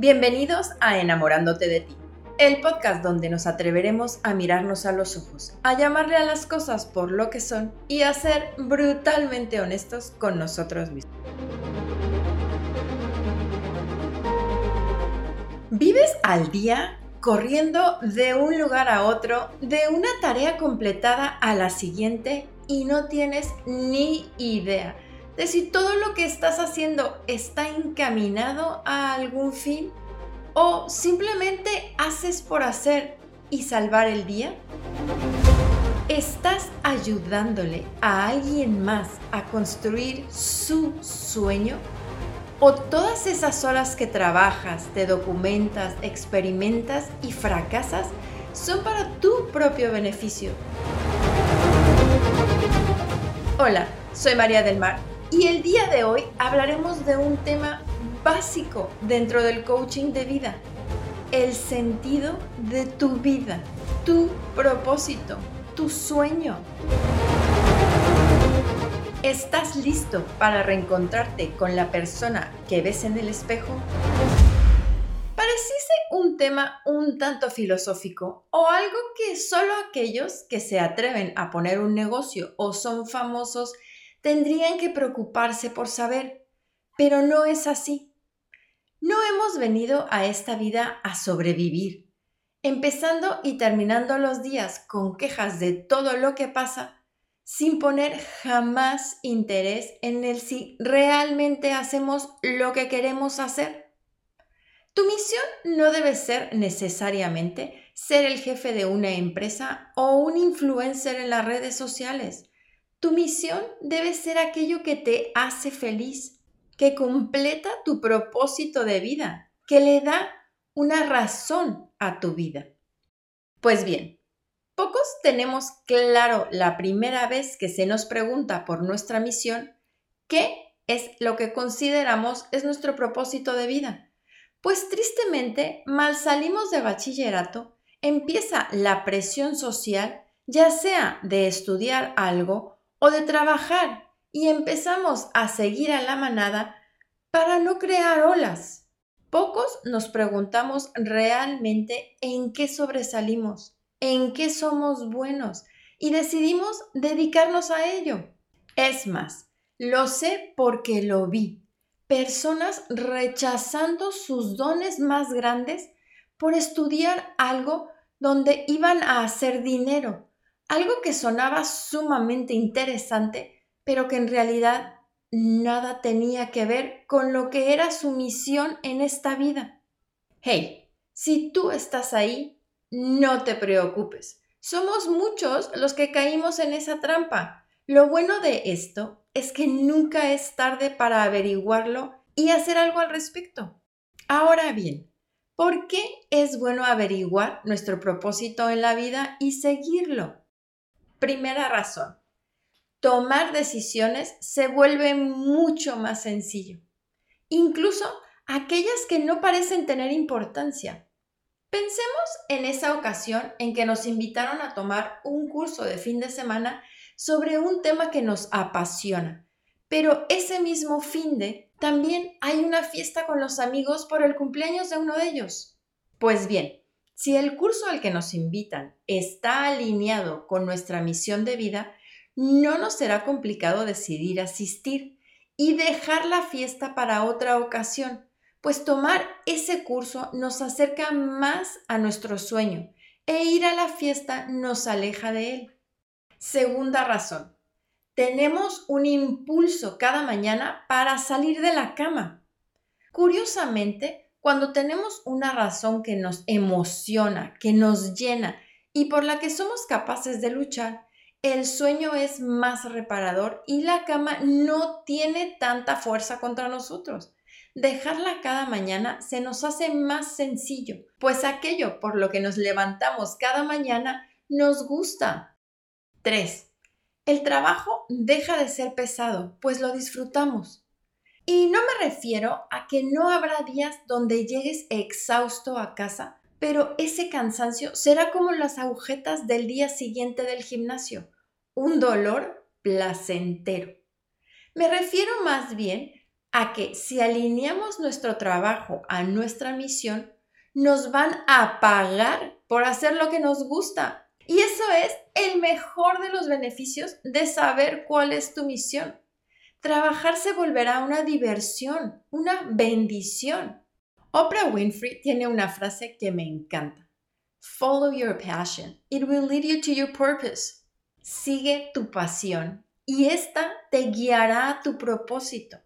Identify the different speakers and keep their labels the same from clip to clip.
Speaker 1: Bienvenidos a Enamorándote de ti, el podcast donde nos atreveremos a mirarnos a los ojos, a llamarle a las cosas por lo que son y a ser brutalmente honestos con nosotros mismos. ¿Vives al día corriendo de un lugar a otro, de una tarea completada a la siguiente y no tienes ni idea? De si todo lo que estás haciendo está encaminado a algún fin o simplemente haces por hacer y salvar el día? ¿Estás ayudándole a alguien más a construir su sueño? ¿O todas esas horas que trabajas, te documentas, experimentas y fracasas son para tu propio beneficio? Hola, soy María del Mar y el día de hoy hablaremos de un tema básico dentro del coaching de vida, el sentido de tu vida, tu propósito, tu sueño. ¿Estás listo para reencontrarte con la persona que ves en el espejo? Pareciese un tema un tanto filosófico o algo que solo aquellos que se atreven a poner un negocio o son famosos tendrían que preocuparse por saber, pero no es así. No hemos venido a esta vida a sobrevivir, empezando y terminando los días con quejas de todo lo que pasa, sin poner jamás interés en el si realmente hacemos lo que queremos hacer. Tu misión no debe ser necesariamente ser el jefe de una empresa o un influencer en las redes sociales. Tu misión debe ser aquello que te hace feliz, que completa tu propósito de vida, que le da una razón a tu vida. Pues bien, pocos tenemos claro la primera vez que se nos pregunta por nuestra misión qué es lo que consideramos es nuestro propósito de vida. Pues tristemente, mal salimos de bachillerato, empieza la presión social, ya sea de estudiar algo o de trabajar y empezamos a seguir a la manada para no crear olas. Pocos nos preguntamos realmente en qué sobresalimos, en qué somos buenos y decidimos dedicarnos a ello. Es más, lo sé porque lo vi. Personas rechazando sus dones más grandes por estudiar algo donde iban a hacer dinero algo que sonaba sumamente interesante, pero que en realidad nada tenía que ver con lo que era su misión en esta vida. Hey, si tú estás ahí, no te preocupes. Somos muchos los que caímos en esa trampa. Lo bueno de esto es que nunca es tarde para averiguarlo y hacer algo al respecto. Ahora bien, ¿por qué es bueno averiguar nuestro propósito en la vida y seguirlo? Primera razón, tomar decisiones se vuelve mucho más sencillo, incluso aquellas que no parecen tener importancia. Pensemos en esa ocasión en que nos invitaron a tomar un curso de fin de semana sobre un tema que nos apasiona, pero ese mismo fin de también hay una fiesta con los amigos por el cumpleaños de uno de ellos. Pues bien, si el curso al que nos invitan está alineado con nuestra misión de vida, no nos será complicado decidir asistir y dejar la fiesta para otra ocasión, pues tomar ese curso nos acerca más a nuestro sueño e ir a la fiesta nos aleja de él. Segunda razón, tenemos un impulso cada mañana para salir de la cama. Curiosamente, cuando tenemos una razón que nos emociona, que nos llena y por la que somos capaces de luchar, el sueño es más reparador y la cama no tiene tanta fuerza contra nosotros. Dejarla cada mañana se nos hace más sencillo, pues aquello por lo que nos levantamos cada mañana nos gusta. 3. El trabajo deja de ser pesado, pues lo disfrutamos. Y no me refiero a que no habrá días donde llegues exhausto a casa, pero ese cansancio será como las agujetas del día siguiente del gimnasio, un dolor placentero. Me refiero más bien a que si alineamos nuestro trabajo a nuestra misión, nos van a pagar por hacer lo que nos gusta. Y eso es el mejor de los beneficios de saber cuál es tu misión. Trabajar se volverá una diversión, una bendición. Oprah Winfrey tiene una frase que me encanta. Follow your passion. It will lead you to your purpose. Sigue tu pasión y esta te guiará a tu propósito.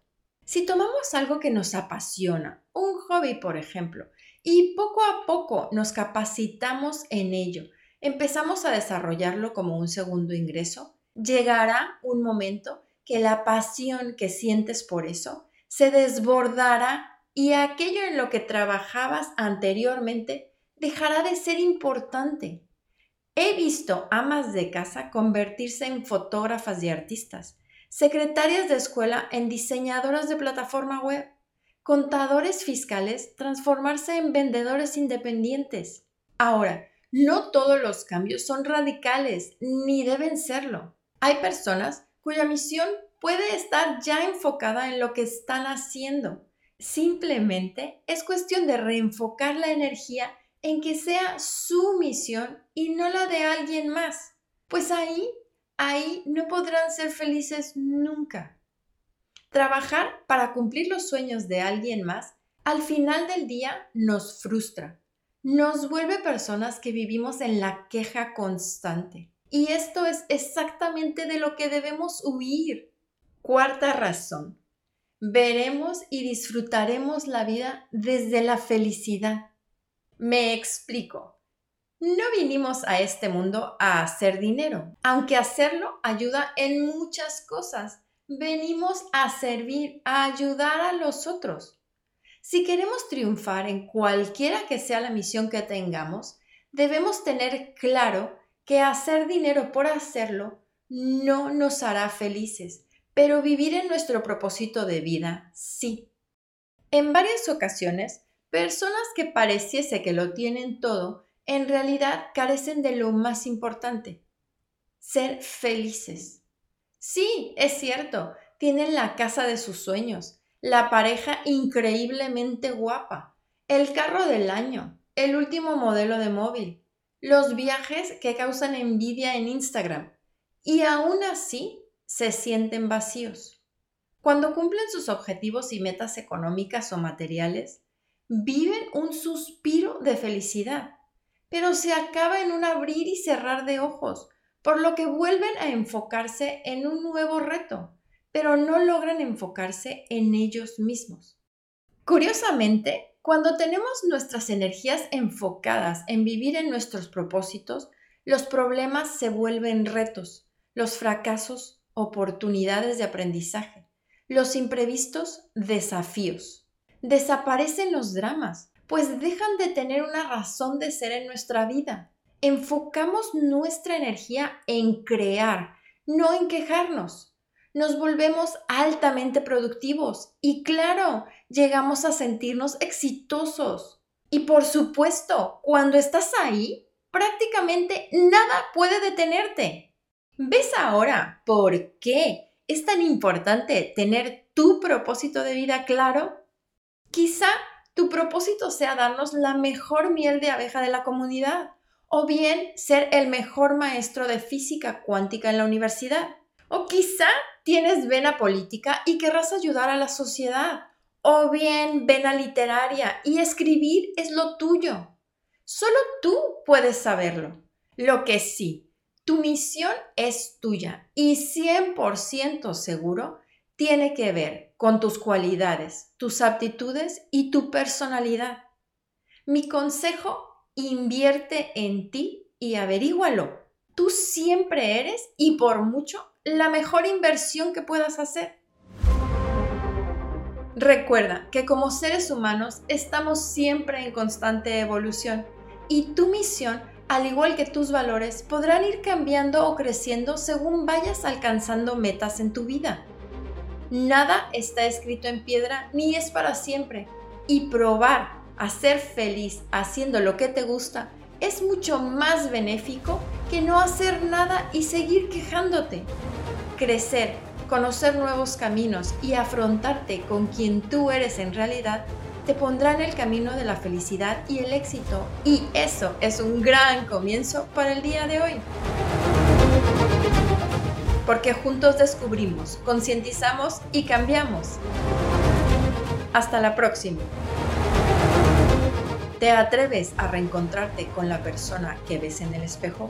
Speaker 1: Si tomamos algo que nos apasiona, un hobby por ejemplo, y poco a poco nos capacitamos en ello, empezamos a desarrollarlo como un segundo ingreso, llegará un momento que la pasión que sientes por eso se desbordará y aquello en lo que trabajabas anteriormente dejará de ser importante. He visto amas de casa convertirse en fotógrafas y artistas, secretarias de escuela en diseñadoras de plataforma web, contadores fiscales transformarse en vendedores independientes. Ahora, no todos los cambios son radicales, ni deben serlo. Hay personas cuya misión puede estar ya enfocada en lo que están haciendo. Simplemente es cuestión de reenfocar la energía en que sea su misión y no la de alguien más. Pues ahí, ahí no podrán ser felices nunca. Trabajar para cumplir los sueños de alguien más al final del día nos frustra, nos vuelve personas que vivimos en la queja constante. Y esto es exactamente de lo que debemos huir. Cuarta razón. Veremos y disfrutaremos la vida desde la felicidad. Me explico. No vinimos a este mundo a hacer dinero, aunque hacerlo ayuda en muchas cosas. Venimos a servir, a ayudar a los otros. Si queremos triunfar en cualquiera que sea la misión que tengamos, debemos tener claro que hacer dinero por hacerlo no nos hará felices, pero vivir en nuestro propósito de vida sí. En varias ocasiones, personas que pareciese que lo tienen todo, en realidad carecen de lo más importante, ser felices. Sí, es cierto, tienen la casa de sus sueños, la pareja increíblemente guapa, el carro del año, el último modelo de móvil, los viajes que causan envidia en Instagram y aún así se sienten vacíos. Cuando cumplen sus objetivos y metas económicas o materiales, viven un suspiro de felicidad, pero se acaba en un abrir y cerrar de ojos, por lo que vuelven a enfocarse en un nuevo reto, pero no logran enfocarse en ellos mismos. Curiosamente, cuando tenemos nuestras energías enfocadas en vivir en nuestros propósitos, los problemas se vuelven retos, los fracasos oportunidades de aprendizaje, los imprevistos desafíos. Desaparecen los dramas, pues dejan de tener una razón de ser en nuestra vida. Enfocamos nuestra energía en crear, no en quejarnos nos volvemos altamente productivos y claro, llegamos a sentirnos exitosos. Y por supuesto, cuando estás ahí, prácticamente nada puede detenerte. ¿Ves ahora por qué es tan importante tener tu propósito de vida claro? Quizá tu propósito sea darnos la mejor miel de abeja de la comunidad o bien ser el mejor maestro de física cuántica en la universidad. O quizá tienes vena política y querrás ayudar a la sociedad. O bien vena literaria y escribir es lo tuyo. Solo tú puedes saberlo. Lo que sí, tu misión es tuya y 100% seguro tiene que ver con tus cualidades, tus aptitudes y tu personalidad. Mi consejo, invierte en ti y averígualo. Tú siempre eres y por mucho la mejor inversión que puedas hacer. Recuerda que como seres humanos estamos siempre en constante evolución y tu misión, al igual que tus valores, podrán ir cambiando o creciendo según vayas alcanzando metas en tu vida. Nada está escrito en piedra ni es para siempre y probar a ser feliz haciendo lo que te gusta es mucho más benéfico que no hacer nada y seguir quejándote. Crecer, conocer nuevos caminos y afrontarte con quien tú eres en realidad te pondrá en el camino de la felicidad y el éxito. Y eso es un gran comienzo para el día de hoy. Porque juntos descubrimos, concientizamos y cambiamos. Hasta la próxima. ¿Te atreves a reencontrarte con la persona que ves en el espejo?